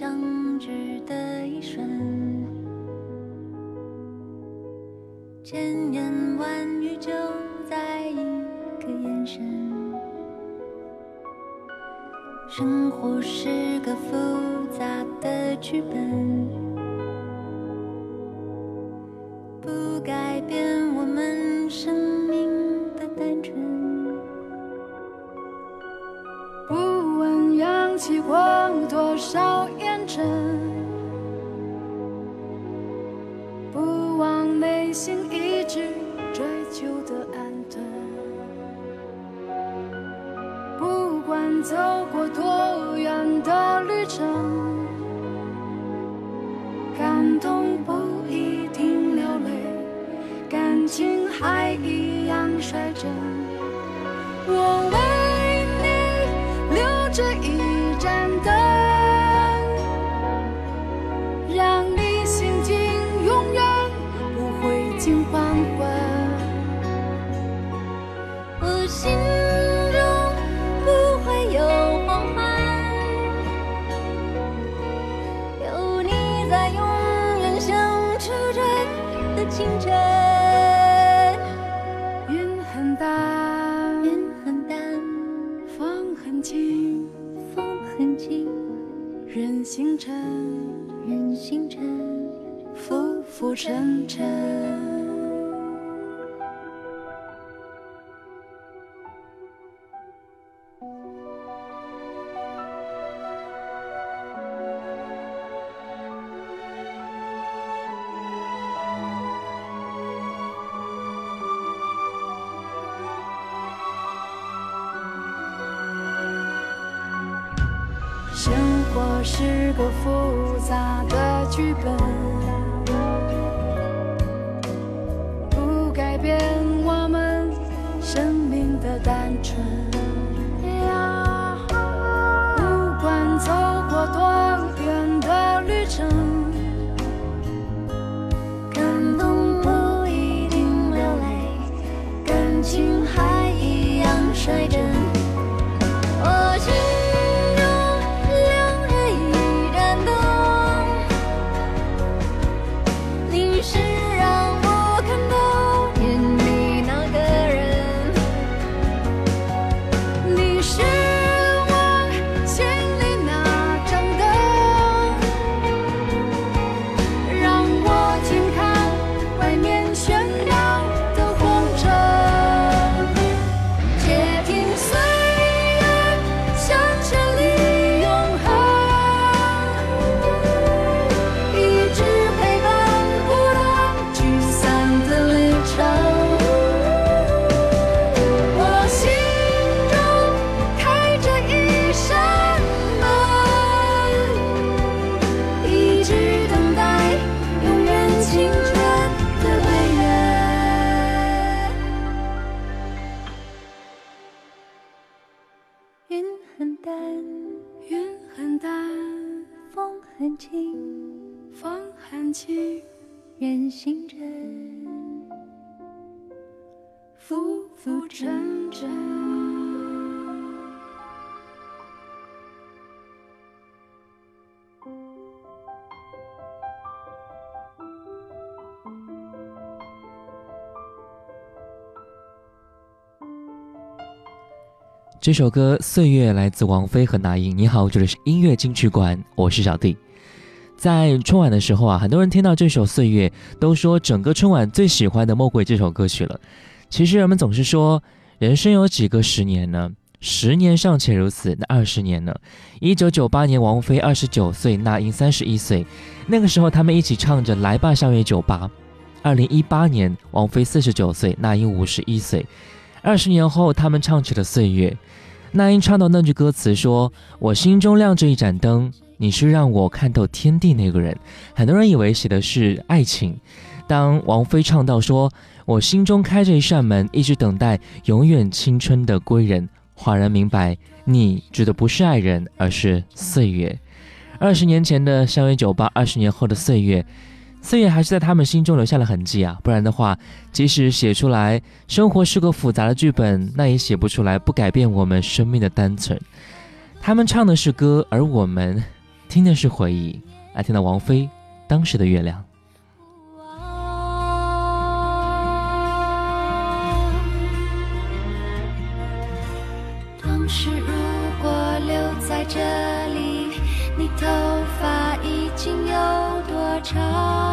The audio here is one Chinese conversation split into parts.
相感动不一定流泪，感情还一样率真。我星辰，任星辰，浮浮沉沉。浮浮沉沉这首歌《岁月》来自王菲和那英。你好，这里是音乐金曲馆，我是小弟。在春晚的时候啊，很多人听到这首《岁月》，都说整个春晚最喜欢的莫过于这首歌曲了。其实人们总是说，人生有几个十年呢？十年尚且如此，那二十年呢？一九九八年，王菲二十九岁，那英三十一岁，那个时候他们一起唱着《来吧，相约酒吧》。二零一八年，王菲四十九岁，那英五十一岁。二十年后，他们唱起了《岁月》。那英唱到那句歌词说：“我心中亮着一盏灯，你是让我看透天地那个人。”很多人以为写的是爱情。当王菲唱到说：“我心中开着一扇门，一直等待永远青春的归人。”恍然明白，你指的不是爱人，而是岁月。二十年前的相约酒吧，二十年后的岁月。岁月还是在他们心中留下了痕迹啊，不然的话，即使写出来，生活是个复杂的剧本，那也写不出来不改变我们生命的单纯。他们唱的是歌，而我们听的是回忆。来听到王菲当时的月亮。长？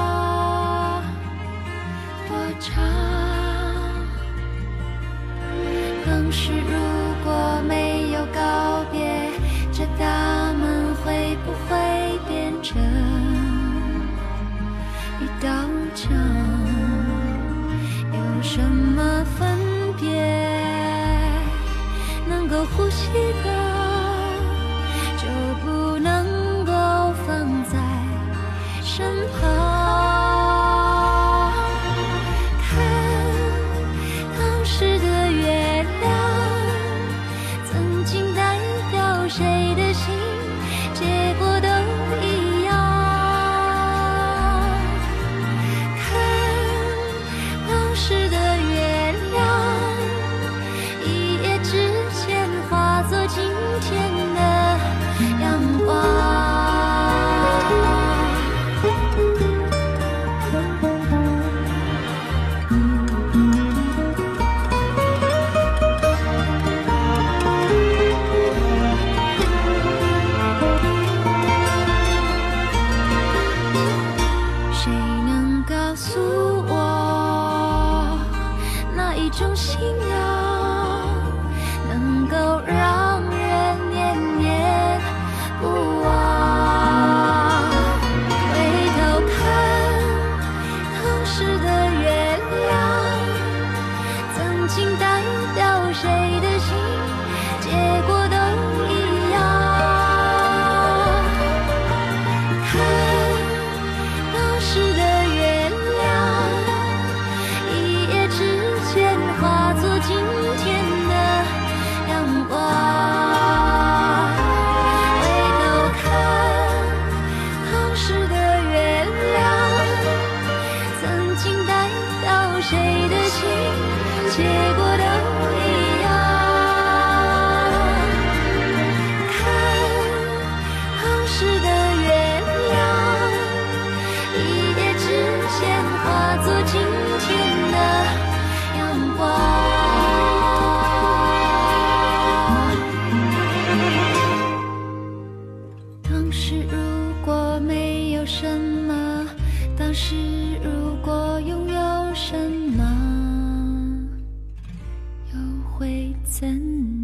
怎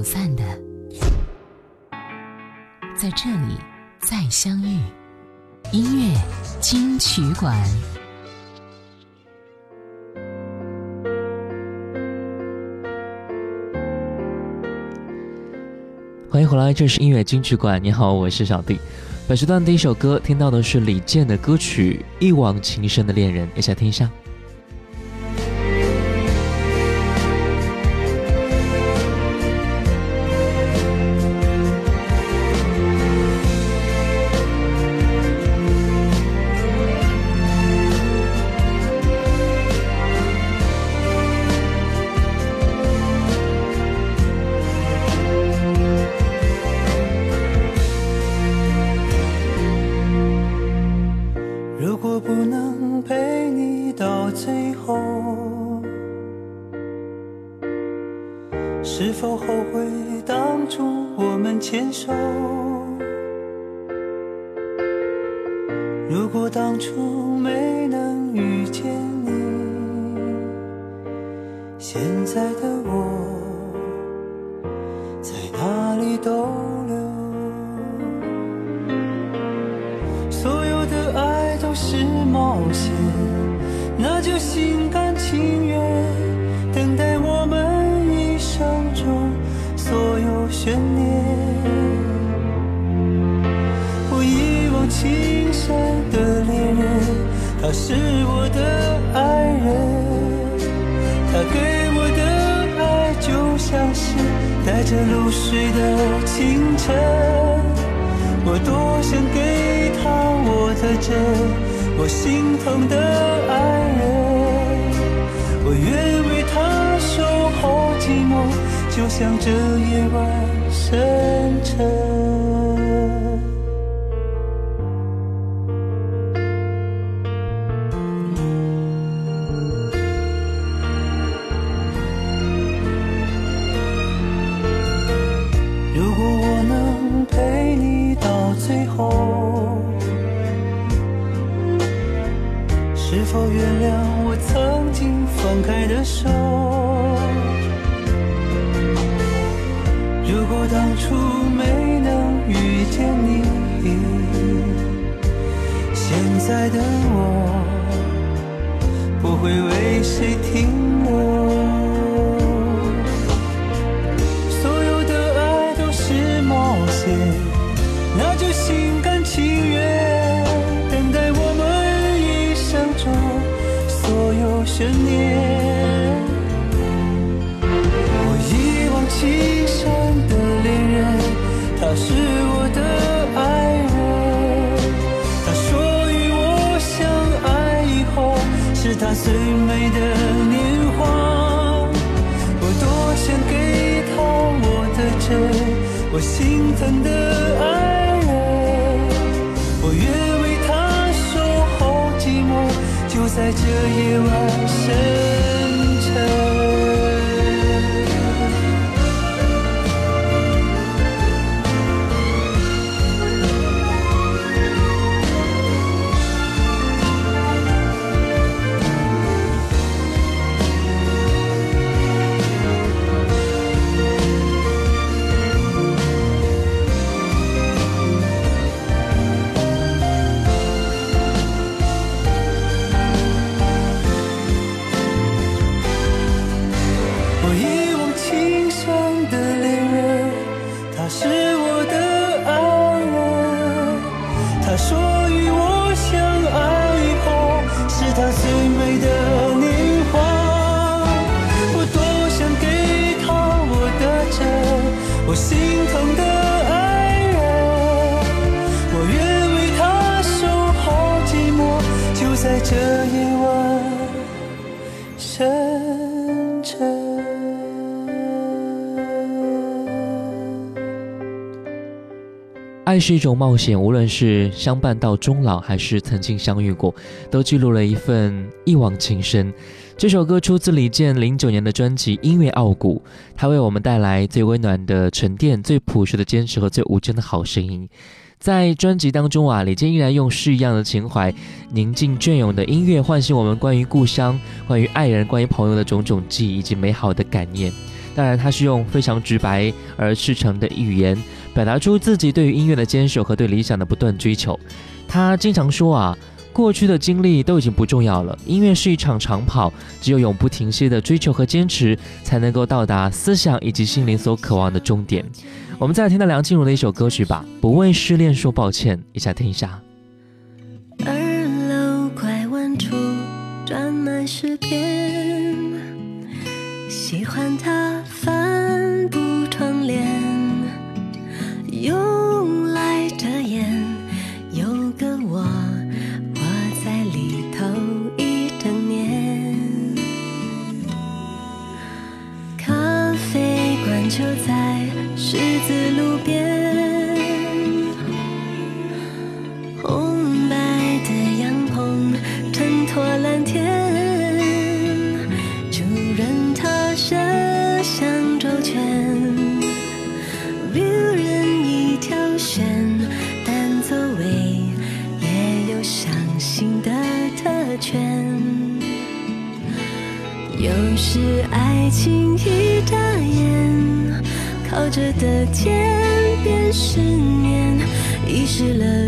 走散的，在这里再相遇。音乐金曲馆，欢迎回来，这是音乐金曲馆。你好，我是小弟。本时段第一首歌听到的是李健的歌曲《一往情深的恋人》，一起来听一下。如果当初没能遇见你现在的我他是我的爱人，他给我的爱就像是带着露水的清晨，我多想给他我的真，我心疼的爱人，我愿为他守候寂寞，就像这夜晚深沉。如果当初没能遇见你现在的我不会为谁停留。所有的爱都是冒险那就心甘情愿等待我们一生中所有悬念。在这夜晚。是一种冒险，无论是相伴到终老，还是曾经相遇过，都记录了一份一往情深。这首歌出自李健零九年的专辑《音乐傲骨》，他为我们带来最温暖的沉淀、最朴实的坚持和最无声的好声音。在专辑当中啊，李健依然用诗一样的情怀，宁静隽永的音乐，唤醒我们关于故乡、关于爱人、关于朋友的种种记忆以及美好的感念。当然，他是用非常直白而赤诚的语言，表达出自己对于音乐的坚守和对理想的不断追求。他经常说啊，过去的经历都已经不重要了，音乐是一场长跑，只有永不停歇的追求和坚持，才能够到达思想以及心灵所渴望的终点。我们再来听到梁静茹的一首歌曲吧，《不为失恋说抱歉》，一起听一下。十字路边，红白的阳棚衬托蓝天，主人他设想周全旅人一条线，但座位也有伤心的特权。有时爱情一，着的天边失眠，遗失了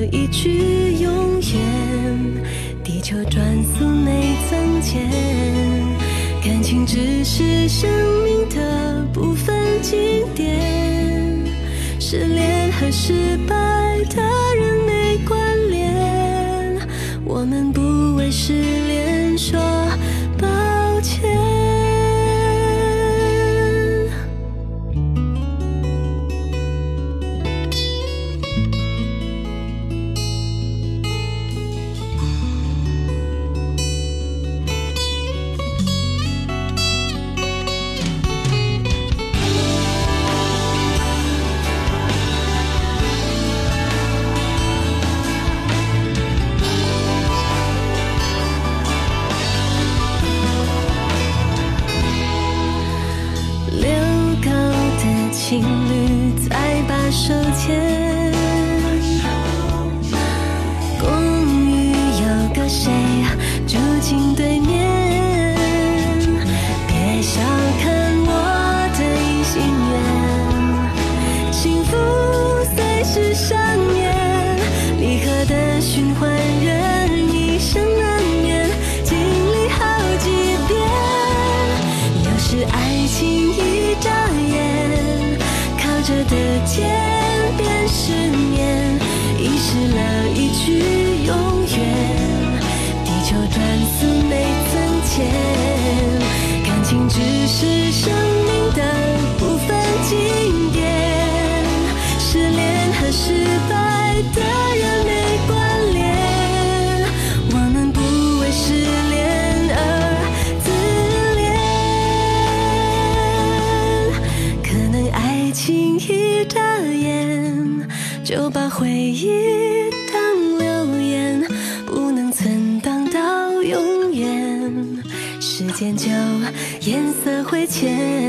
之前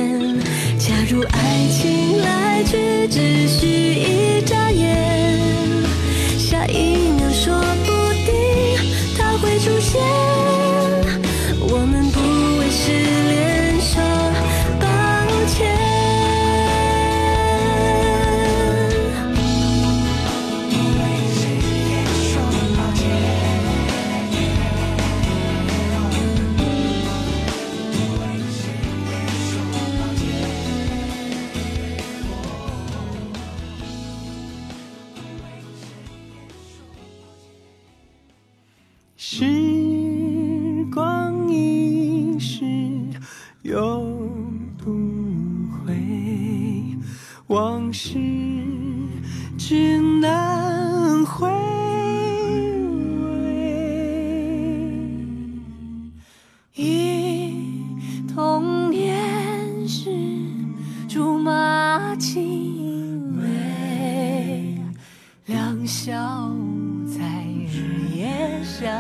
在日夜相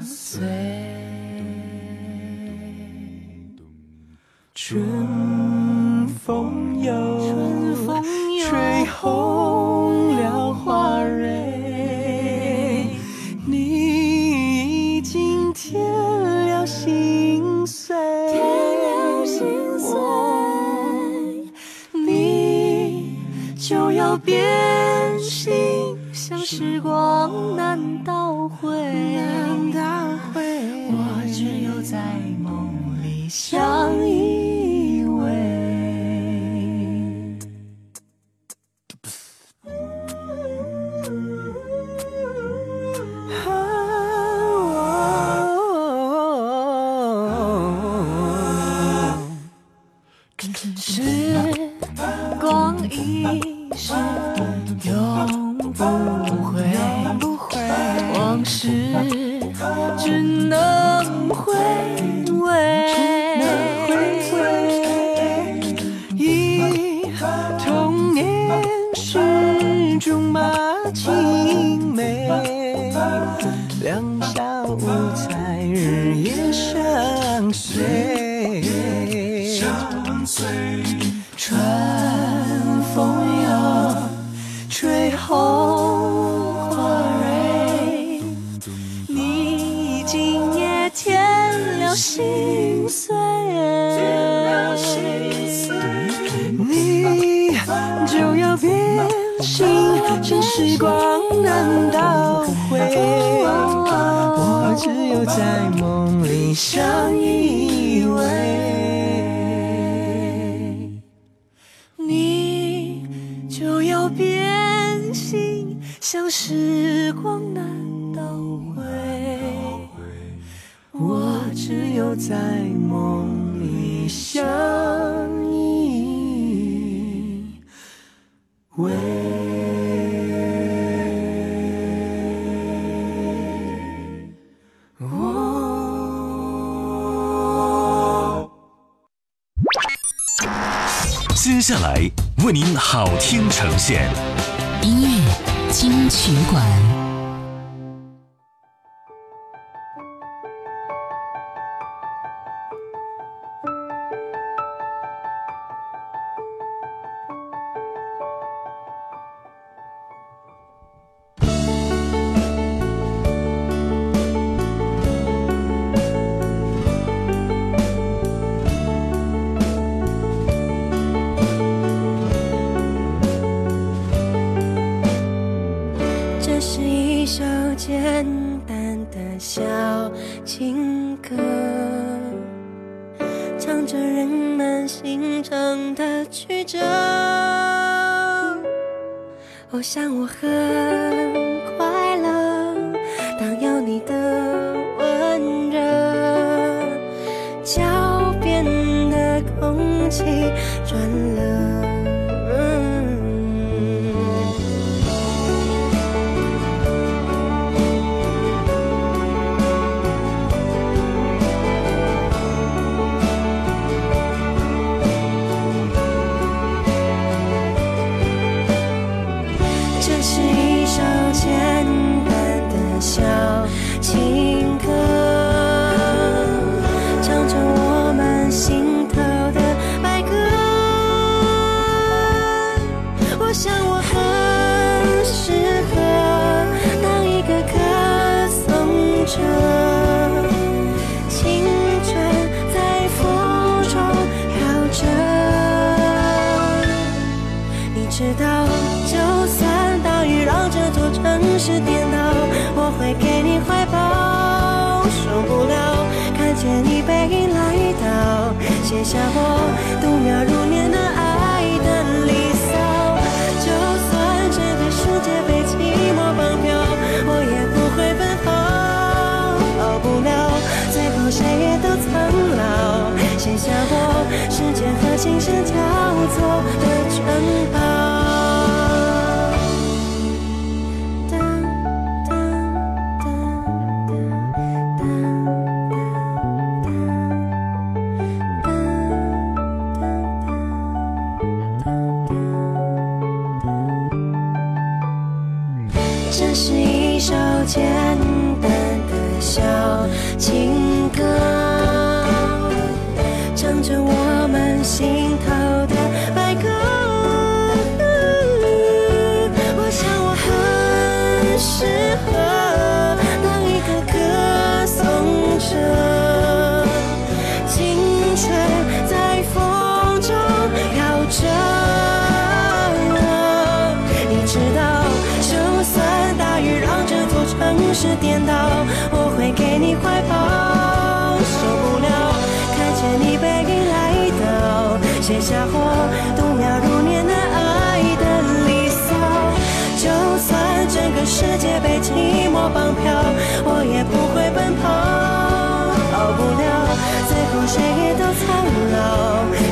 随。春风又吹红时光难倒回，我只有在梦里相依红花蕊，你今夜添了心碎，你就要变心，像时光难倒回。我只有在梦里相依偎。曲折。我想我很我会给你怀抱。受不了，看见你背影来到，写下我度秒如年的爱的离骚。就算这个世界被寂寞绑票，我也不会奔跑。逃不了，最后谁也都苍老，写下我时间和琴声交错的城堡。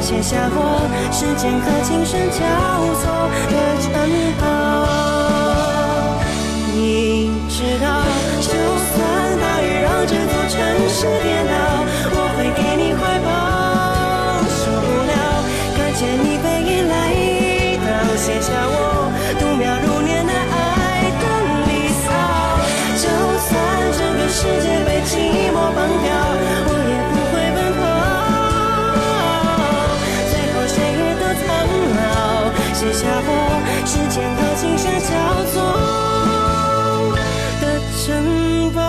写下我时间和琴声交错的城堡。你知道，就算大雨让这座城市颠倒，时间和琴声交错的城堡。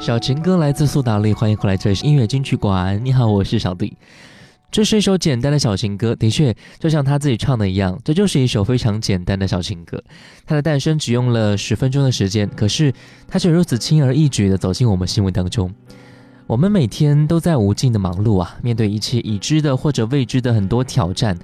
小情歌来自苏打绿，欢迎回来，这里是音乐金曲馆。你好，我是小弟。这是一首简单的小情歌，的确，就像他自己唱的一样，这就是一首非常简单的小情歌。它的诞生只用了十分钟的时间，可是它却如此轻而易举地走进我们心目当中。我们每天都在无尽的忙碌啊，面对一切已知的或者未知的很多挑战，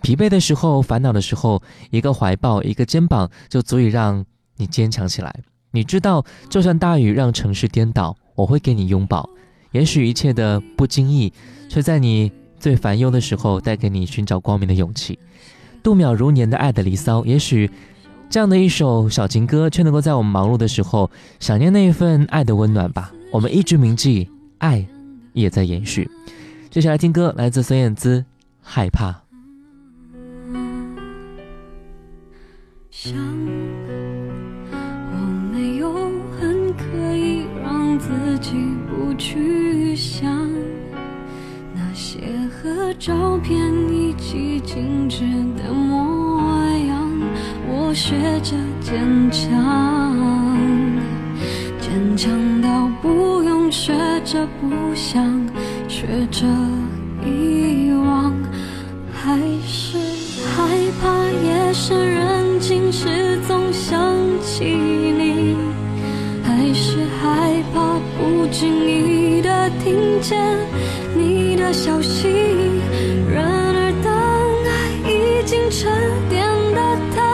疲惫的时候、烦恼的时候，一个怀抱、一个肩膀就足以让你坚强起来。你知道，就算大雨让城市颠倒，我会给你拥抱。也许一切的不经意，却在你最烦忧的时候，带给你寻找光明的勇气。度秒如年的爱的离骚，也许这样的一首小情歌，却能够在我们忙碌的时候，想念那一份爱的温暖吧。我们一直铭记，爱也在延续。接下来听歌，来自孙燕姿，《害怕》。想，我没有很可以让自己不去和照片一起静止的模样，我学着坚强，坚强到不用学着不想，学着遗忘。还是害怕夜深人静时总想起你，还是害怕不经意的听见的消息。然而当爱已经沉淀的太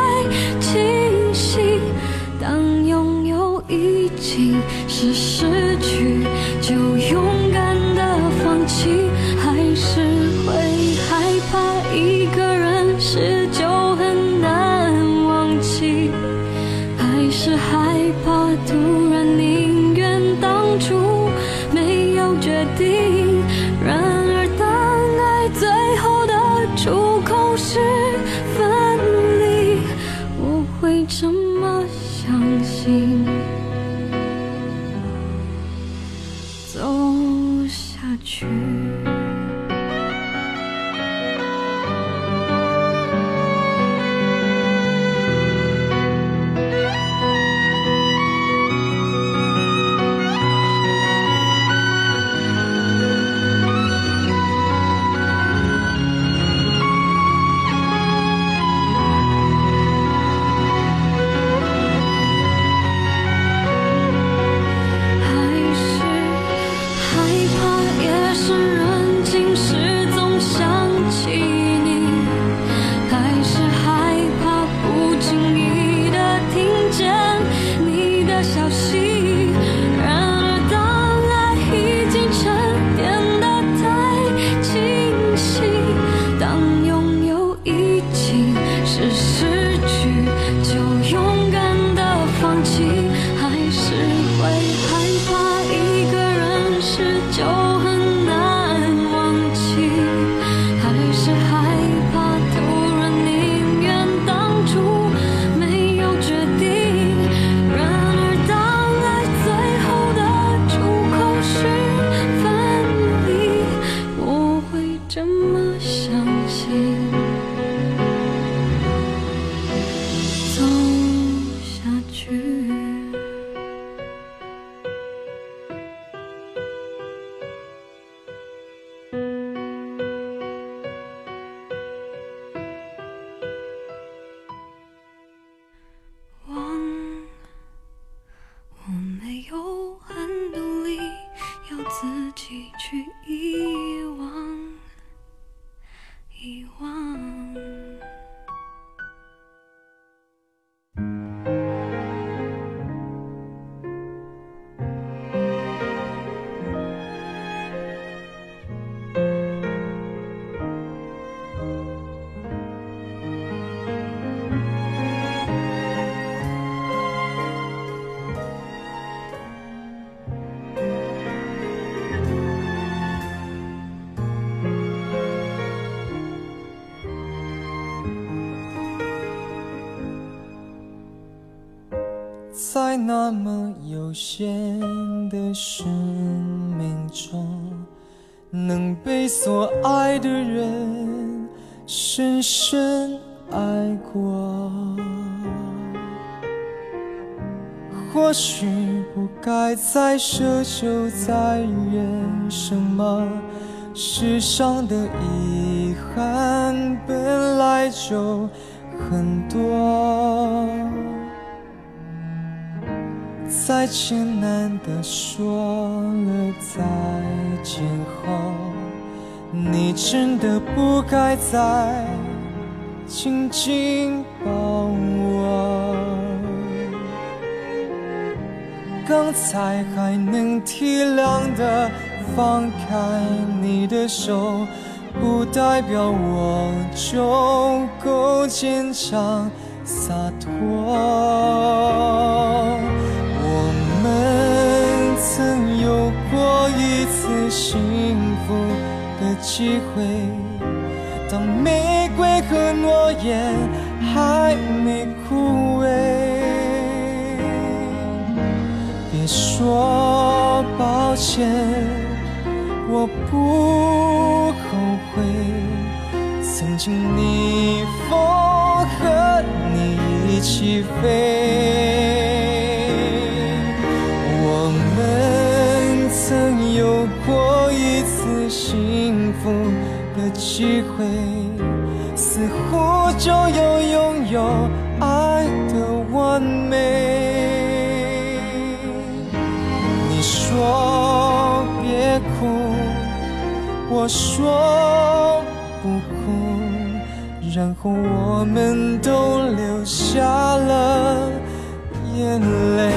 在那么有限的生命中，能被所爱的人深深爱过。或许不该再奢求再认什么，世上的遗憾本来就很多。再艰难的说了再见后，你真的不该再紧紧抱我。刚才还能体谅的放开你的手，不代表我就够坚强洒脱。曾有过一次幸福的机会，当玫瑰和诺言还没枯萎。别说抱歉，我不后悔。曾经逆风和你一起飞，过一次幸福的机会，似乎就要拥有爱的完美。你说别哭，我说不哭，然后我们都流下了眼泪。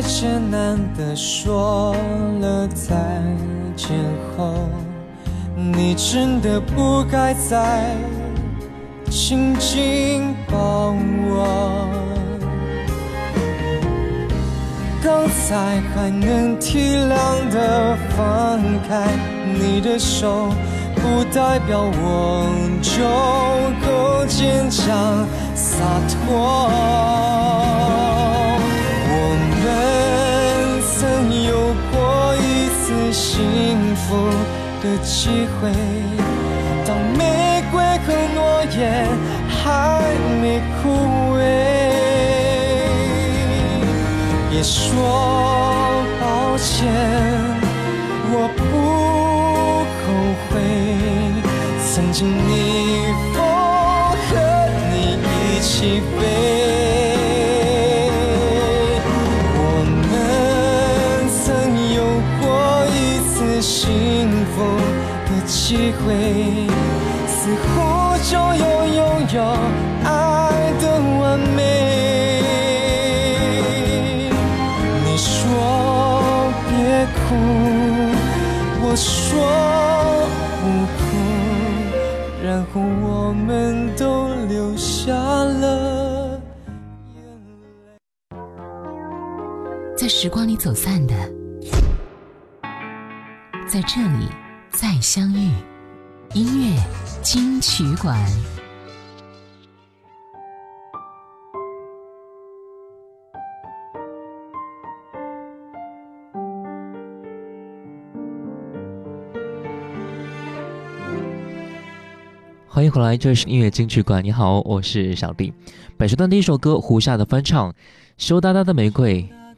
在艰难的说了再见后，你真的不该再紧紧抱我。刚才还能体谅的放开你的手，不代表我就够坚强洒脱。次幸福的机会，当玫瑰和诺言还没枯萎。别说抱歉，我不后悔。曾经逆风和你一起时光里走散的，在这里再相遇。音乐金曲馆，欢迎回来，这是音乐金曲馆。你好，我是小弟。本时段第一首歌，胡夏的翻唱《羞答答的玫瑰》，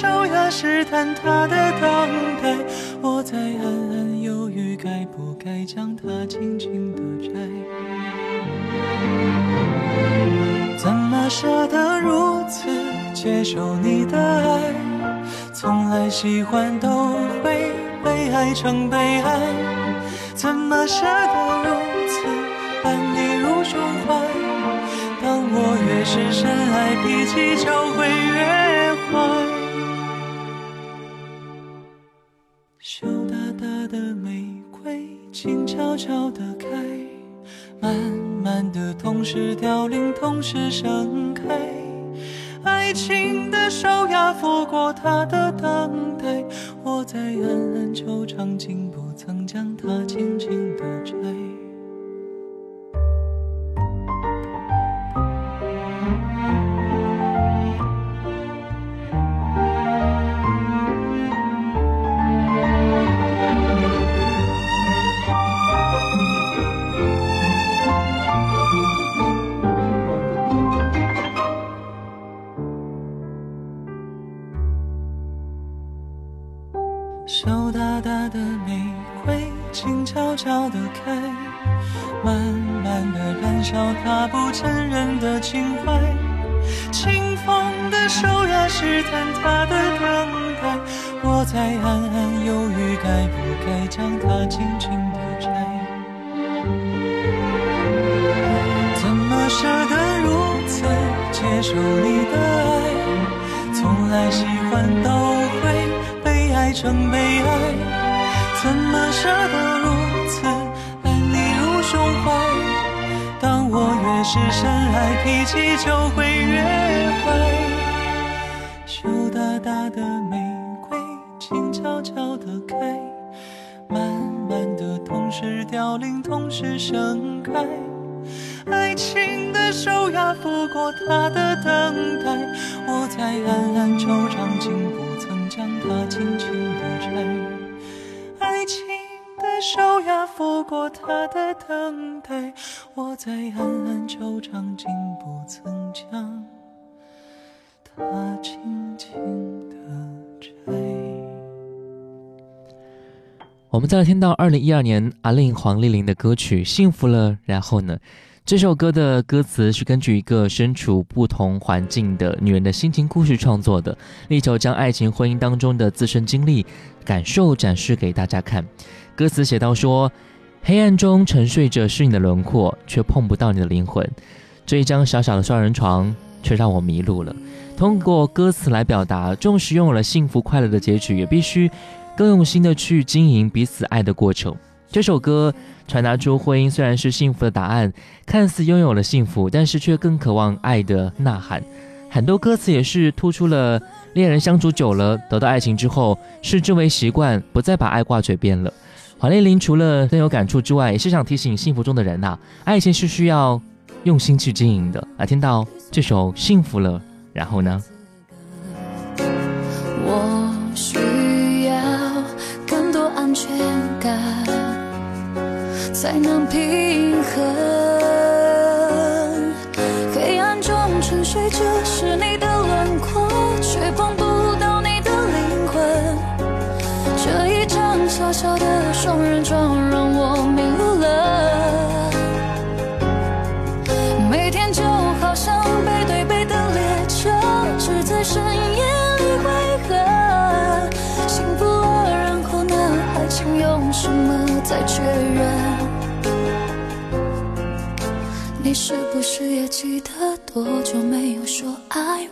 清风的手呀，试探他的等待，我在暗暗犹豫，该不该将它轻轻地摘。怎么舍得如此接受你的爱？从来喜欢都会被爱成悲哀，怎么舍得如此安你入胸怀？当我越是深爱，脾气就会越静悄悄地开，慢慢的，同时凋零，同时盛开。爱情的手呀，拂过他的等待，我在暗暗惆怅，竟不曾将它轻轻地摘。同时凋零，同时盛开。爱情的手呀，拂过它的等待，我在暗暗惆怅，竟不曾将它轻轻地摘。爱情的手呀，拂过它的等待，我在暗暗惆怅，竟不曾将它轻轻我们再来听到二零一二年阿令黄丽玲的歌曲《幸福了》，然后呢？这首歌的歌词是根据一个身处不同环境的女人的心情故事创作的，力求将爱情婚姻当中的自身经历、感受展示给大家看。歌词写到说：“黑暗中沉睡着是你的轮廓，却碰不到你的灵魂。这一张小小的双人床，却让我迷路了。”通过歌词来表达，纵使拥有了幸福快乐的结局，也必须更用心的去经营彼此爱的过程。这首歌。传达出婚姻虽然是幸福的答案，看似拥有了幸福，但是却更渴望爱的呐喊。很多歌词也是突出了恋人相处久了，得到爱情之后，视之为习惯，不再把爱挂嘴边了。黄丽玲除了更有感触之外，也是想提醒幸福中的人呐，爱情是需要用心去经营的。来听到这首《幸福了》，然后呢？我才能平记得多久没有说爱